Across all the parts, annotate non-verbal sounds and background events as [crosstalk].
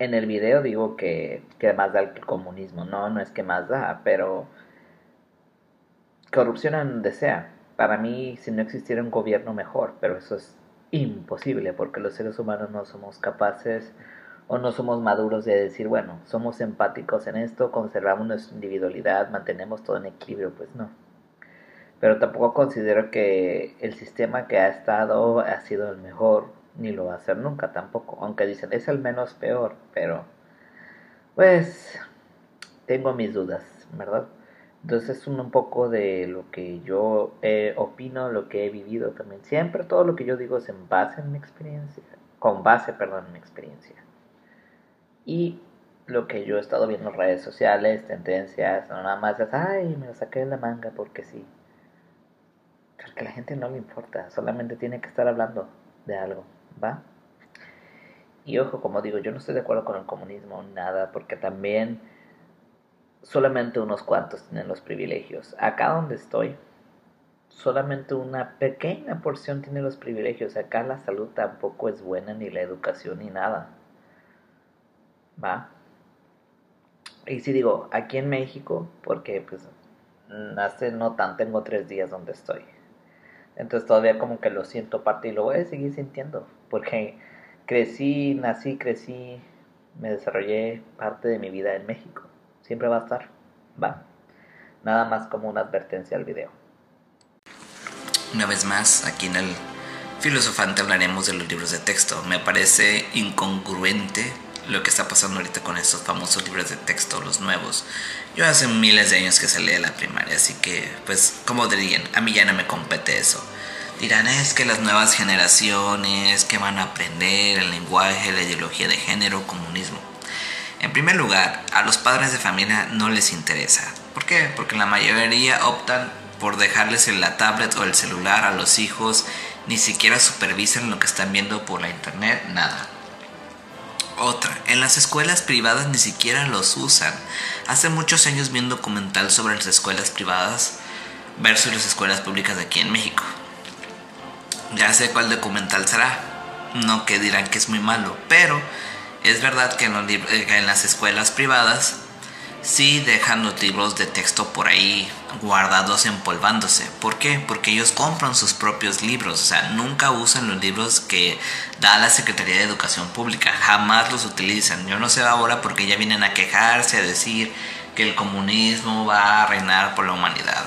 en el video digo que, que más da el comunismo. No, no es que más da, pero corrupción en donde sea. Para mí, si no existiera un gobierno mejor, pero eso es imposible porque los seres humanos no somos capaces o no somos maduros de decir, bueno, somos empáticos en esto, conservamos nuestra individualidad, mantenemos todo en equilibrio, pues no. Pero tampoco considero que el sistema que ha estado ha sido el mejor, ni lo va a ser nunca tampoco, aunque dicen es el menos peor, pero pues tengo mis dudas, ¿verdad? Entonces es un, poco de lo que yo opino, lo que he vivido también. Siempre todo lo que yo digo es en base en mi experiencia, con base, perdón, en mi experiencia. Y lo que yo he estado viendo en redes sociales, tendencias, no nada más es, ay, me lo saqué de la manga porque sí. Porque a la gente no le importa, solamente tiene que estar hablando de algo, ¿va? Y ojo, como digo, yo no estoy de acuerdo con el comunismo, nada, porque también solamente unos cuantos tienen los privilegios. Acá donde estoy, solamente una pequeña porción tiene los privilegios. Acá la salud tampoco es buena, ni la educación, ni nada. ¿Va? Y si digo, aquí en México, porque pues hace no tan, tengo tres días donde estoy. Entonces todavía como que lo siento parte y lo voy a seguir sintiendo. Porque crecí, nací, crecí, me desarrollé parte de mi vida en México siempre va a estar. Va. Nada más como una advertencia al video. Una vez más, aquí en el Filosofante hablaremos de los libros de texto. Me parece incongruente lo que está pasando ahorita con estos famosos libros de texto, los nuevos. Yo hace miles de años que salí de la primaria, así que, pues, como dirían, a mí ya no me compete eso. Dirán, es que las nuevas generaciones, que van a aprender el lenguaje, la ideología de género, comunismo. En primer lugar, a los padres de familia no les interesa. ¿Por qué? Porque la mayoría optan por dejarles la tablet o el celular a los hijos, ni siquiera supervisan lo que están viendo por la internet, nada. Otra, en las escuelas privadas ni siquiera los usan. Hace muchos años vi un documental sobre las escuelas privadas versus las escuelas públicas aquí en México. Ya sé cuál documental será. No que dirán que es muy malo, pero es verdad que eh, en, las escuelas privadas sí dejan los libros de texto por ahí guardados empolvándose. ¿Por qué? Porque ellos compran sus propios libros, o sea, nunca usan los libros que da la Secretaría de Educación Pública, jamás los utilizan. Yo no sé ahora porque ya vienen a quejarse, a decir que el comunismo va a reinar por la humanidad.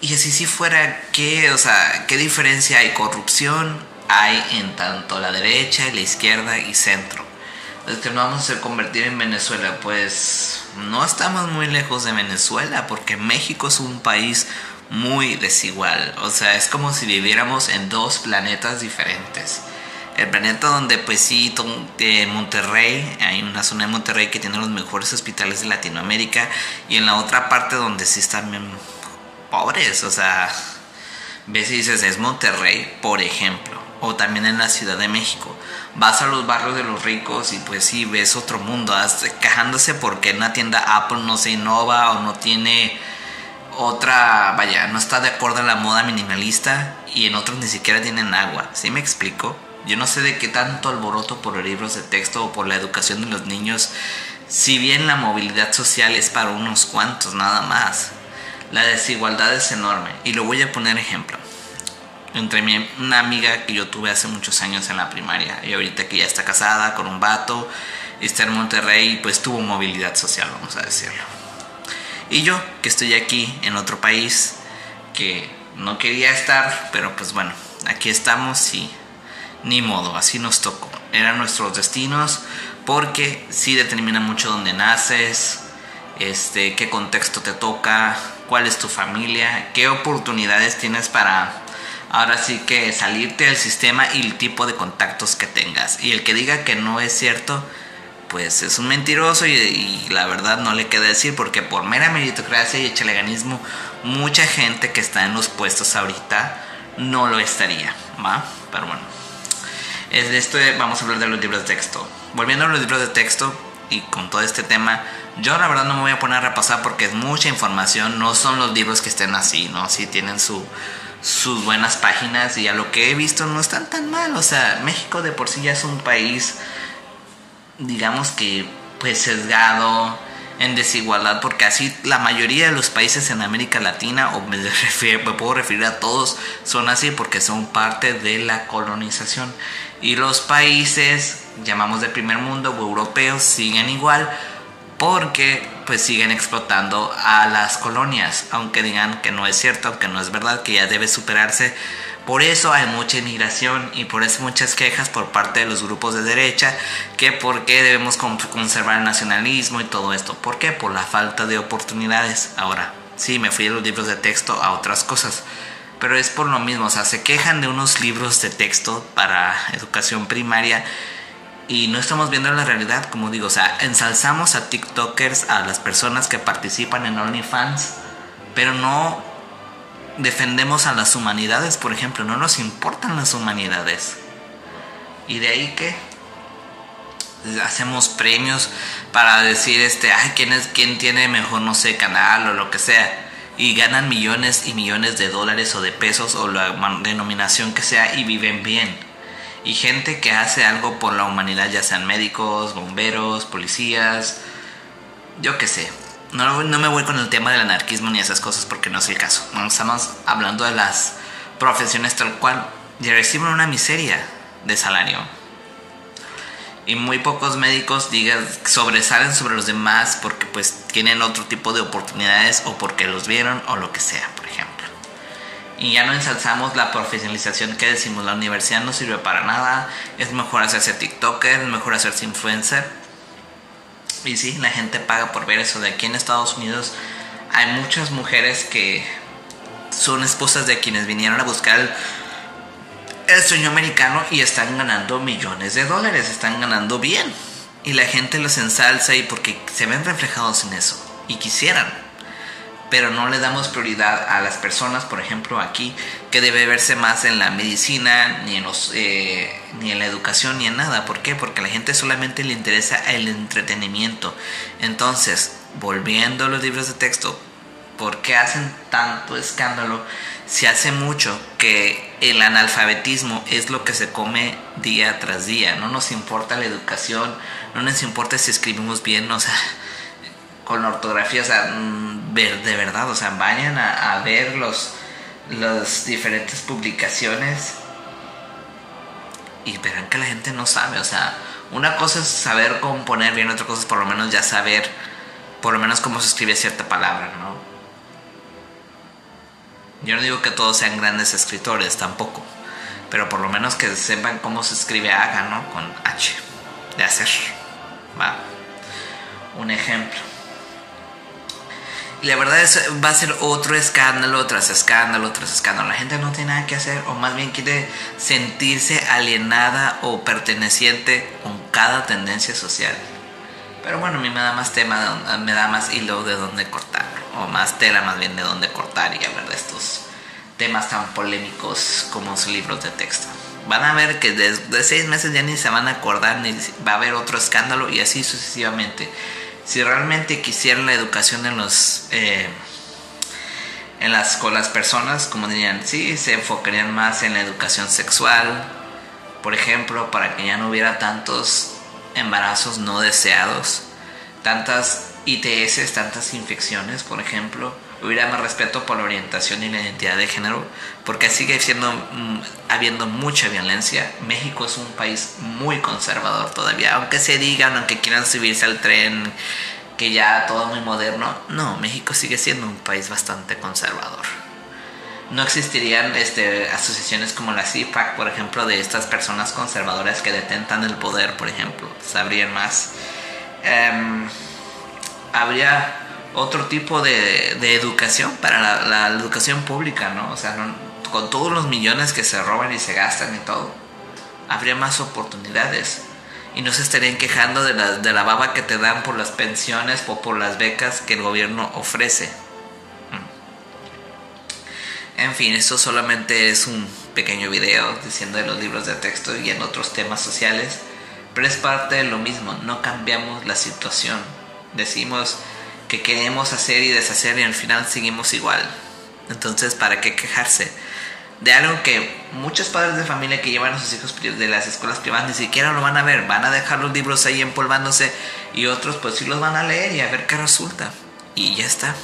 Y así si fuera, ¿qué? O sea, ¿qué diferencia hay? Corrupción, hay en tanto la derecha, la izquierda y centro. Es que nos vamos a convertir en Venezuela, pues no estamos muy lejos de Venezuela, porque México es un país muy desigual. O sea, es como si viviéramos en dos planetas diferentes. El planeta donde pues sí, de Monterrey, hay una zona de Monterrey que tiene los mejores hospitales de Latinoamérica y en la otra parte donde sí están pobres, o sea, ves y dices, es Monterrey, por ejemplo o también en la Ciudad de México. Vas a los barrios de los ricos y pues sí ves otro mundo, quejándose porque en una tienda Apple no se innova o no tiene otra, vaya, no está de acuerdo a la moda minimalista y en otros ni siquiera tienen agua. ¿Sí me explico? Yo no sé de qué tanto alboroto por los libros de texto o por la educación de los niños, si bien la movilidad social es para unos cuantos nada más. La desigualdad es enorme y lo voy a poner ejemplo entre mi, una amiga que yo tuve hace muchos años en la primaria y ahorita que ya está casada con un vato, está en Monterrey, pues tuvo movilidad social, vamos a decirlo. Y yo, que estoy aquí en otro país, que no quería estar, pero pues bueno, aquí estamos y ni modo, así nos tocó. Eran nuestros destinos porque sí determina mucho dónde naces, este, qué contexto te toca, cuál es tu familia, qué oportunidades tienes para ahora sí que salirte del sistema y el tipo de contactos que tengas. Y el que diga que no es cierto, pues es un mentiroso y, la verdad no le queda decir porque por mera meritocracia y echeleganismo, mucha gente que está en los puestos ahorita no lo estaría, ¿va? Pero bueno, es de esto vamos a hablar de los libros de texto. Volviendo a los libros de texto y con todo este tema, yo la verdad no me voy a poner a repasar porque es mucha información, no son los libros que estén así, ¿no? Sí tienen su sus buenas páginas y a lo que he visto no están tan mal. O sea, México de por sí ya es un país digamos que, pues sesgado, en desigualdad, porque así la mayoría de los países en América Latina, o me, [laughs] me, puedo referir a todos, son así porque son parte de la colonización. Y los países, llamamos de primer mundo o europeos, siguen igual porque pues siguen explotando a las colonias, aunque digan que no es cierto, aunque no es verdad, que ya debe superarse por eso hay mucha inmigración y por eso muchas quejas por parte de los grupos de derecha que por qué debemos conservar el nacionalismo y todo esto. ¿Por qué? Por la falta de oportunidades. Ahora, sí, me fui de los libros de texto a otras cosas. Pero es por lo mismo, o sea, se quejan de unos libros de texto para educación primaria y no estamos viendo la realidad, como digo, o sea, ensalzamos a TikTokers, a las personas que participan en OnlyFans, pero no defendemos a las humanidades, por ejemplo, no nos importan las humanidades. Y de ahí que hacemos premios para decir este, ay, quién es quién tiene mejor no sé, canal o lo que sea y ganan millones y millones de dólares o de pesos o la denominación que sea y viven bien. Y gente que hace algo por la humanidad, ya sean médicos, bomberos, policías, yo qué sé, no, no me voy con el tema del anarquismo ni esas cosas porque no es el caso. estamos hablando de las profesiones tal cual y reciben una miseria de salario. Y muy pocos médicos digan, sobresalen sobre los demás porque pues tienen otro tipo de oportunidades o porque los vieron o lo que sea. Y ya no ensalzamos la profesionalización que decimos, la universidad no sirve para nada, es mejor hacerse TikToker, es mejor hacerse influencer y sí, la gente paga por ver eso. De aquí en Estados Unidos hay muchas mujeres que son esposas de quienes vinieron a buscar el, sueño americano y están ganando millones de dólares, están ganando bien. Y la gente los ensalza y porque se ven reflejados en eso y quisieran pero no le damos prioridad a las personas, por ejemplo, aquí, que debe verse más en la medicina, ni en, los, eh, ni en la educación, ni en nada. ¿Por qué? Porque a la gente solamente le interesa el entretenimiento. Entonces, volviendo a los libros de texto, ¿por qué hacen tanto escándalo? Se hace mucho que el analfabetismo es lo que se come día tras día. No nos importa la educación, no nos importa si escribimos bien, o sea con ortografía, o sea, mm, de verdad, o sea, vayan a, ver los, las diferentes publicaciones y verán que la gente no sabe, o sea, una cosa es saber componer bien, otra cosa es por lo menos ya saber, por lo menos cómo se escribe cierta palabra, ¿no? Yo no digo que todos sean grandes escritores, tampoco, pero por lo menos que sepan cómo se escribe haga, ¿no? Con H, de hacer, va. Un ejemplo la verdad es, va a ser otro escándalo tras escándalo tras escándalo. La gente no tiene nada que hacer o más bien quiere sentirse alienada o perteneciente con cada tendencia social. Pero bueno, a mí me da más tema, me da más hilo de dónde cortar. O más tela más bien de dónde cortar y hablar de estos temas tan polémicos como sus libros de texto. Van a ver que desde seis meses ya ni se van a acordar, ni va a haber otro escándalo y así sucesivamente si realmente quisieran la educación en los eh, en las con las personas como dirían sí se enfocarían más en la educación sexual por ejemplo para que ya no hubiera tantos embarazos no deseados tantas ITS tantas infecciones por ejemplo hubiera más respeto por la orientación y la identidad de género, porque sigue siendo mm, habiendo mucha violencia. México es un país muy conservador todavía, aunque se digan, aunque quieran subirse al tren, que ya todo muy moderno. No, México sigue siendo un país bastante conservador. No existirían este, asociaciones como la CIPAC, por ejemplo, de estas personas conservadoras que detentan el poder, por ejemplo. Sabrían más. Em, habría otro tipo de, de educación para la, educación pública, ¿no? O sea, con todos los millones que se roban y se gastan y todo, habría más oportunidades. Y no se estarían quejando de la, de la baba que te dan por las pensiones o por las becas que el gobierno ofrece. Mm. En fin, esto solamente es un pequeño video diciendo de los libros de texto y en otros temas sociales, pero es parte de lo mismo, no cambiamos la situación. Decimos, que queremos hacer y deshacer y al final seguimos igual. Entonces, ¿para qué quejarse? de algo que muchos padres de familia que llevan a sus hijos de las escuelas privadas ni siquiera lo van a ver, van a dejar los libros ahí empolvándose y otros pues sí los van a leer y a ver qué resulta. Y ya está.